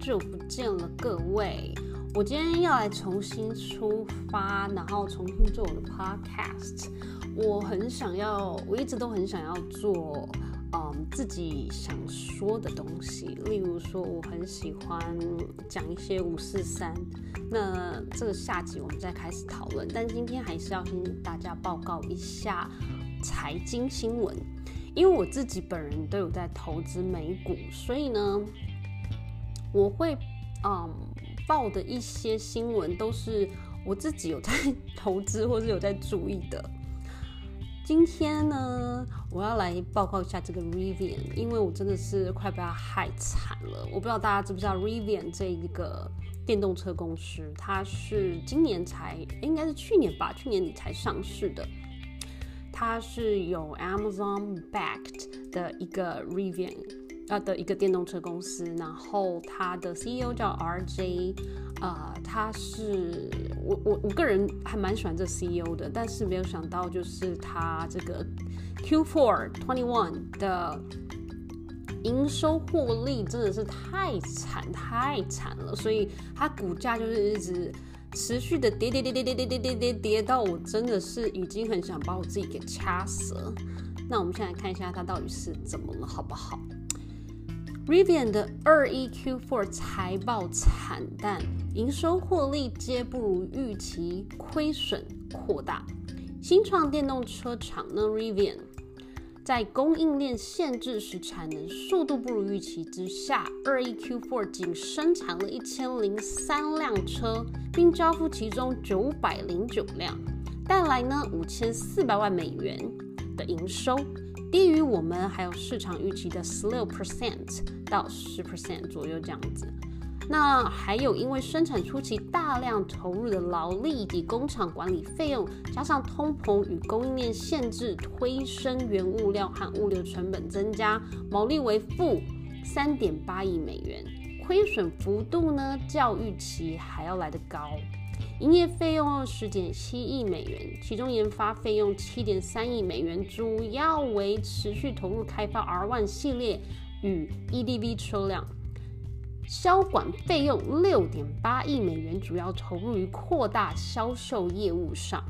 久不见了，各位！我今天要来重新出发，然后重新做我的 podcast。我很想要，我一直都很想要做，嗯，自己想说的东西。例如说，我很喜欢讲一些五四三。那这个下集我们再开始讨论。但今天还是要跟大家报告一下财经新闻，因为我自己本人都有在投资美股，所以呢。我会，嗯，报的一些新闻都是我自己有在 投资或是有在注意的。今天呢，我要来报告一下这个 Rivian，因为我真的是快被它害惨了。我不知道大家知不知道 Rivian 这一个电动车公司，它是今年才，应该是去年吧，去年底才上市的。它是有 Amazon backed 的一个 Rivian。呃的一个电动车公司，然后它的 CEO 叫 RJ，呃，他是我我我个人还蛮喜欢这 CEO 的，但是没有想到就是他这个 Q4 Twenty One 的营收获利真的是太惨太惨了，所以它股价就是一直持续的跌跌跌跌跌跌跌跌跌跌到我真的是已经很想把我自己给掐死了。那我们现在看一下它到底是怎么了，好不好？？Rivian 的二一 Q4 财报惨淡，营收获利皆不如预期，亏损扩大。新创电动车厂呢，Rivian 在供应链限制时产能速度不如预期之下，二一 Q4 仅生产了一千零三辆车，并交付其中九百零九辆，带来呢五千四百万美元的营收。低于我们还有市场预期的十六 percent 到十 percent 左右这样子。那还有因为生产初期大量投入的劳力以及工厂管理费用，加上通膨与供应链限制，推升原物料和物流成本增加，毛利为负三点八亿美元，亏损幅度呢较预期还要来得高。营业费用二十点七亿美元，其中研发费用七点三亿美元，主要为持续投入开发 R1 系列与 EDV 车辆。销管费用六点八亿美元，主要投入于扩大销售业务上。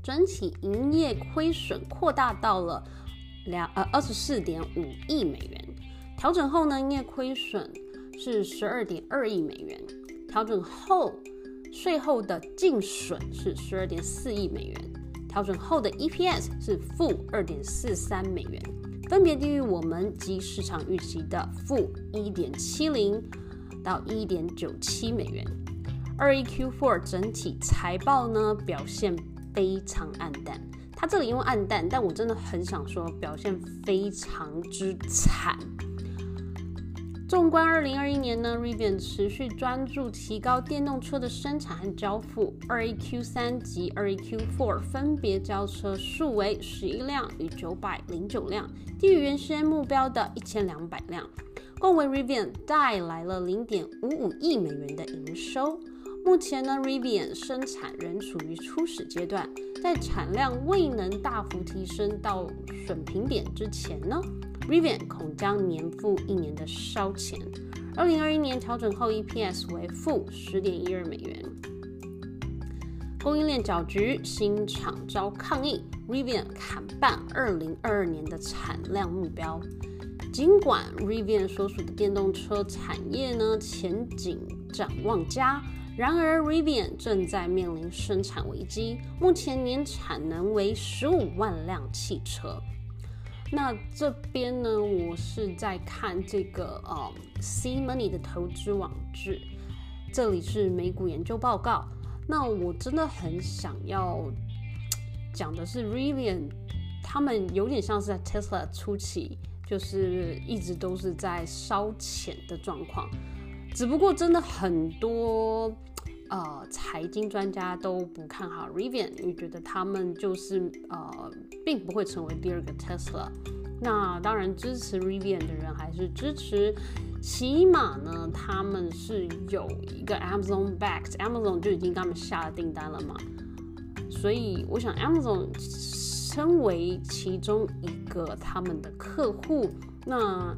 整体营业亏损扩大到了两呃二十四点五亿美元。调整后呢，营业亏损是十二点二亿美元。调整后。税后的净损是十二点四亿美元，调整后的 EPS 是负二点四三美元，分别低于我们及市场预期的负一点七零到一点九七美元。二一 Q4 整体财报呢表现非常暗淡，它这里用暗淡，但我真的很想说表现非常之惨。纵观二零二一年呢，Rivian 持续专注提高电动车的生产和交付。二一 Q 三及二一 Q four 分别交车数为十一辆与九百零九辆，低于原先目标的一千两百辆，共为 Rivian 带来了零点五五亿美元的营收。目前呢，Rivian 生产仍处于初始阶段，在产量未能大幅提升到损平点之前呢。Rivian 恐将年复一年的烧钱。二零二一年调整后 EPS 为负十点一二美元。供应链搅局，新厂遭抗议，Rivian 砍半二零二二年的产量目标。尽管 Rivian 所属的电动车产业呢前景展望佳，然而 Rivian 正在面临生产危机，目前年产能为十五万辆汽车。那这边呢，我是在看这个呃，C Money 的投资网志，这里是美股研究报告。那我真的很想要讲的是 r i l i a n 他们有点像是在 Tesla 初期，就是一直都是在烧钱的状况。只不过真的很多呃财经专家都不看好 Rivian，因为觉得他们就是呃。并不会成为第二个 Tesla。那当然，支持 Rivian 的人还是支持，起码呢，他们是有一个 Amazon backed，Amazon 就已经给他们下了订单了嘛。所以，我想 Amazon 身为其中一个他们的客户，那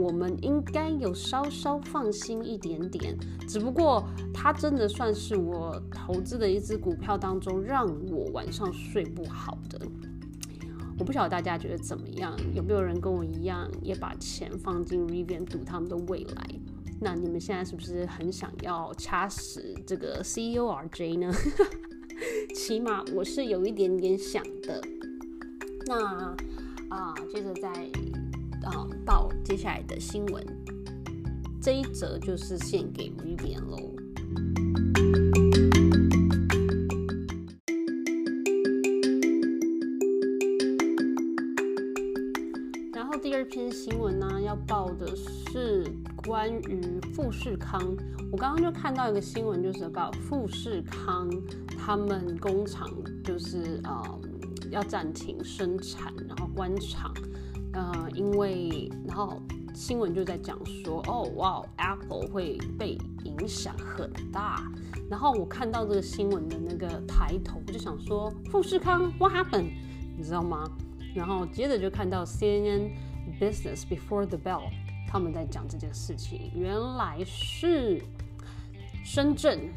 我们应该有稍稍放心一点点。只不过它真的算是我投资的一只股票当中，让我晚上睡不好的。我不晓得大家觉得怎么样？有没有人跟我一样，也把钱放进 Rivian 赌他们的未来？那你们现在是不是很想要掐死这个 CEO RJ 呢？起码我是有一点点想的。那啊，接着再啊报接下来的新闻，这一则就是献给 Rivian 喽。然后第二篇新闻呢，要报的是关于富士康。我刚刚就看到一个新闻，就是报富士康他们工厂就是呃要暂停生产，然后关厂。呃，因为然后新闻就在讲说，哦哇，Apple 会被影响很大。然后我看到这个新闻的那个抬头，我就想说，富士康 What happened？你知道吗？然后接着就看到 CNN。Business before the bell，他们在讲这件事情，原来是深圳，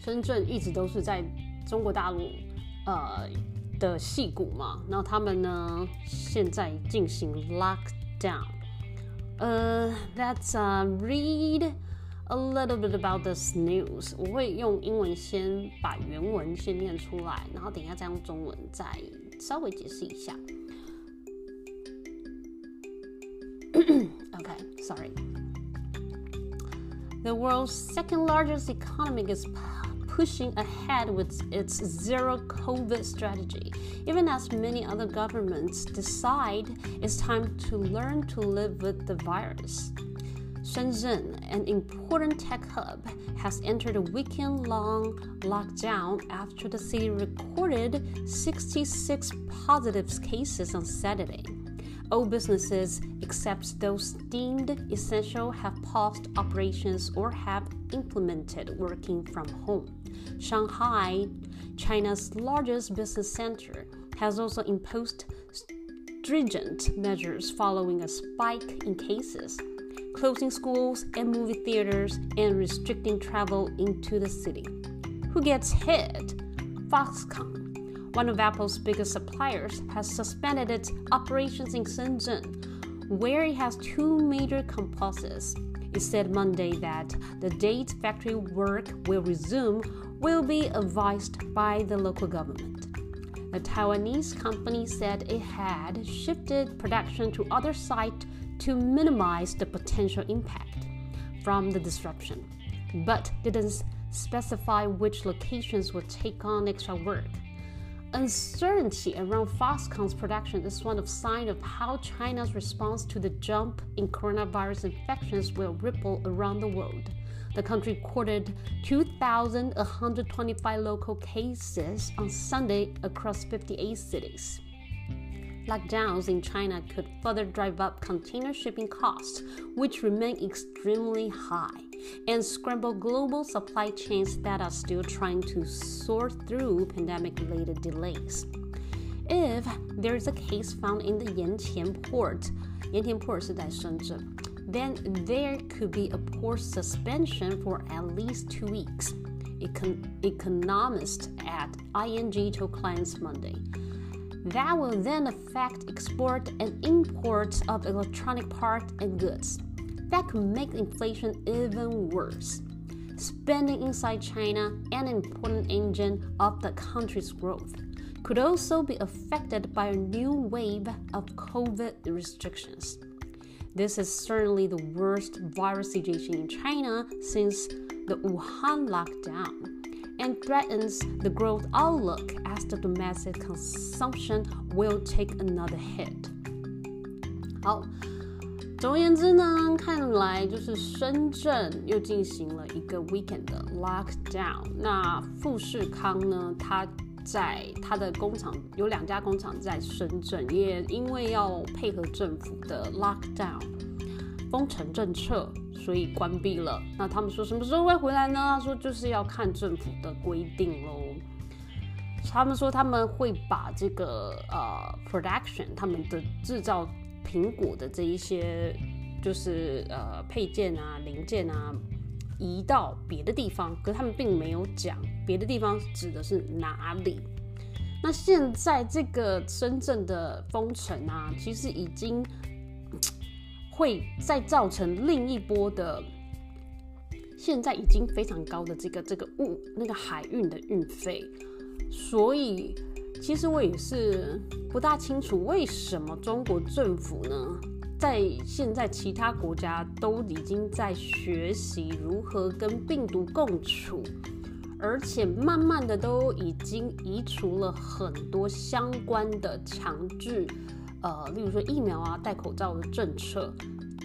深圳一直都是在中国大陆呃的戏骨嘛，然后他们呢现在进行 lock lockdown，呃，Let's read a little bit about this news。我会用英文先把原文先念出来，然后等一下再用中文再稍微解释一下。okay, sorry. The world's second largest economy is pushing ahead with its zero COVID strategy, even as many other governments decide it's time to learn to live with the virus. Shenzhen, an important tech hub, has entered a weekend long lockdown after the city recorded 66 positive cases on Saturday. All businesses, except those deemed essential, have paused operations or have implemented working from home. Shanghai, China's largest business center, has also imposed stringent measures following a spike in cases, closing schools and movie theaters and restricting travel into the city. Who gets hit? Foxconn one of Apple's biggest suppliers, has suspended its operations in Shenzhen, where it has two major campuses. It said Monday that the date factory work will resume will be advised by the local government. The Taiwanese company said it had shifted production to other sites to minimize the potential impact from the disruption, but didn't specify which locations would take on extra work. Uncertainty around Foxconn's production is one of signs of how China's response to the jump in coronavirus infections will ripple around the world. The country recorded 2,125 local cases on Sunday across 58 cities. Lockdowns in China could further drive up container shipping costs, which remain extremely high, and scramble global supply chains that are still trying to sort through pandemic related delays. If there is a case found in the Yantian port, Yantian port is Shenzhen, then there could be a port suspension for at least two weeks. Econ- economists at ING told clients Monday. That will then affect export and imports of electronic parts and goods. That could make inflation even worse. Spending inside China, an important engine of the country's growth, could also be affected by a new wave of COVID restrictions. This is certainly the worst virus situation in China since the Wuhan lockdown and threatens the growth outlook as the domestic consumption will take another hit. 好，总而言之呢，看来就是深圳又进行了一个 weekend 的 lockdown。那富士康呢，它在它的工厂有两家工厂在深圳，也因为要配合政府的 lockdown 封城政策。所以关闭了。那他们说什么时候会回来呢？他说就是要看政府的规定喽。他们说他们会把这个呃 production 他们的制造苹果的这一些就是呃配件啊、零件啊移到别的地方，可他们并没有讲别的地方指的是哪里。那现在这个深圳的封城啊，其实已经会再造成另一波的，现在已经非常高的这个这个物那个海运的运费，所以其实我也是不大清楚为什么中国政府呢，在现在其他国家都已经在学习如何跟病毒共处。而且慢慢的都已经移除了很多相关的强制，呃，例如说疫苗啊、戴口罩的政策，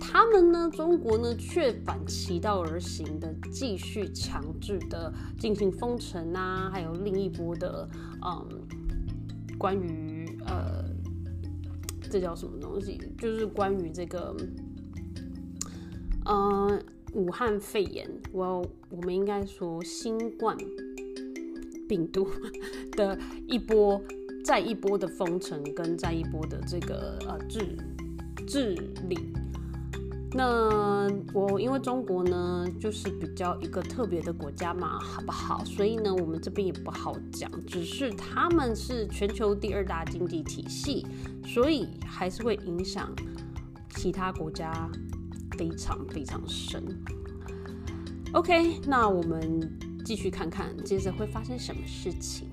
他们呢，中国呢却反其道而行的继续强制的进行封城啊，还有另一波的，嗯，关于呃，这叫什么东西？就是关于这个，嗯。武汉肺炎，我我们应该说新冠病毒的一波再一波的封城，跟再一波的这个呃治治理。那我因为中国呢，就是比较一个特别的国家嘛，好不好？所以呢，我们这边也不好讲。只是他们是全球第二大经济体系，所以还是会影响其他国家。非常非常深。OK，那我们继续看看接着会发生什么事情。